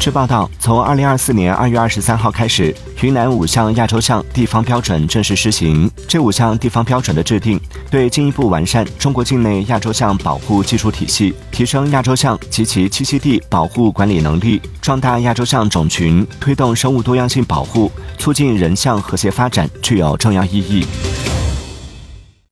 据报道从二零二四年二月二十三号开始云南五项亚洲象地方标准正式施行。这五项地方标准的制定对进一步完善中国境内亚洲象保护技术体系提升亚洲象及其栖息地保护管理能力壮大亚洲象种群推动生物多样性保护促进人象和谐发展具有重要意义。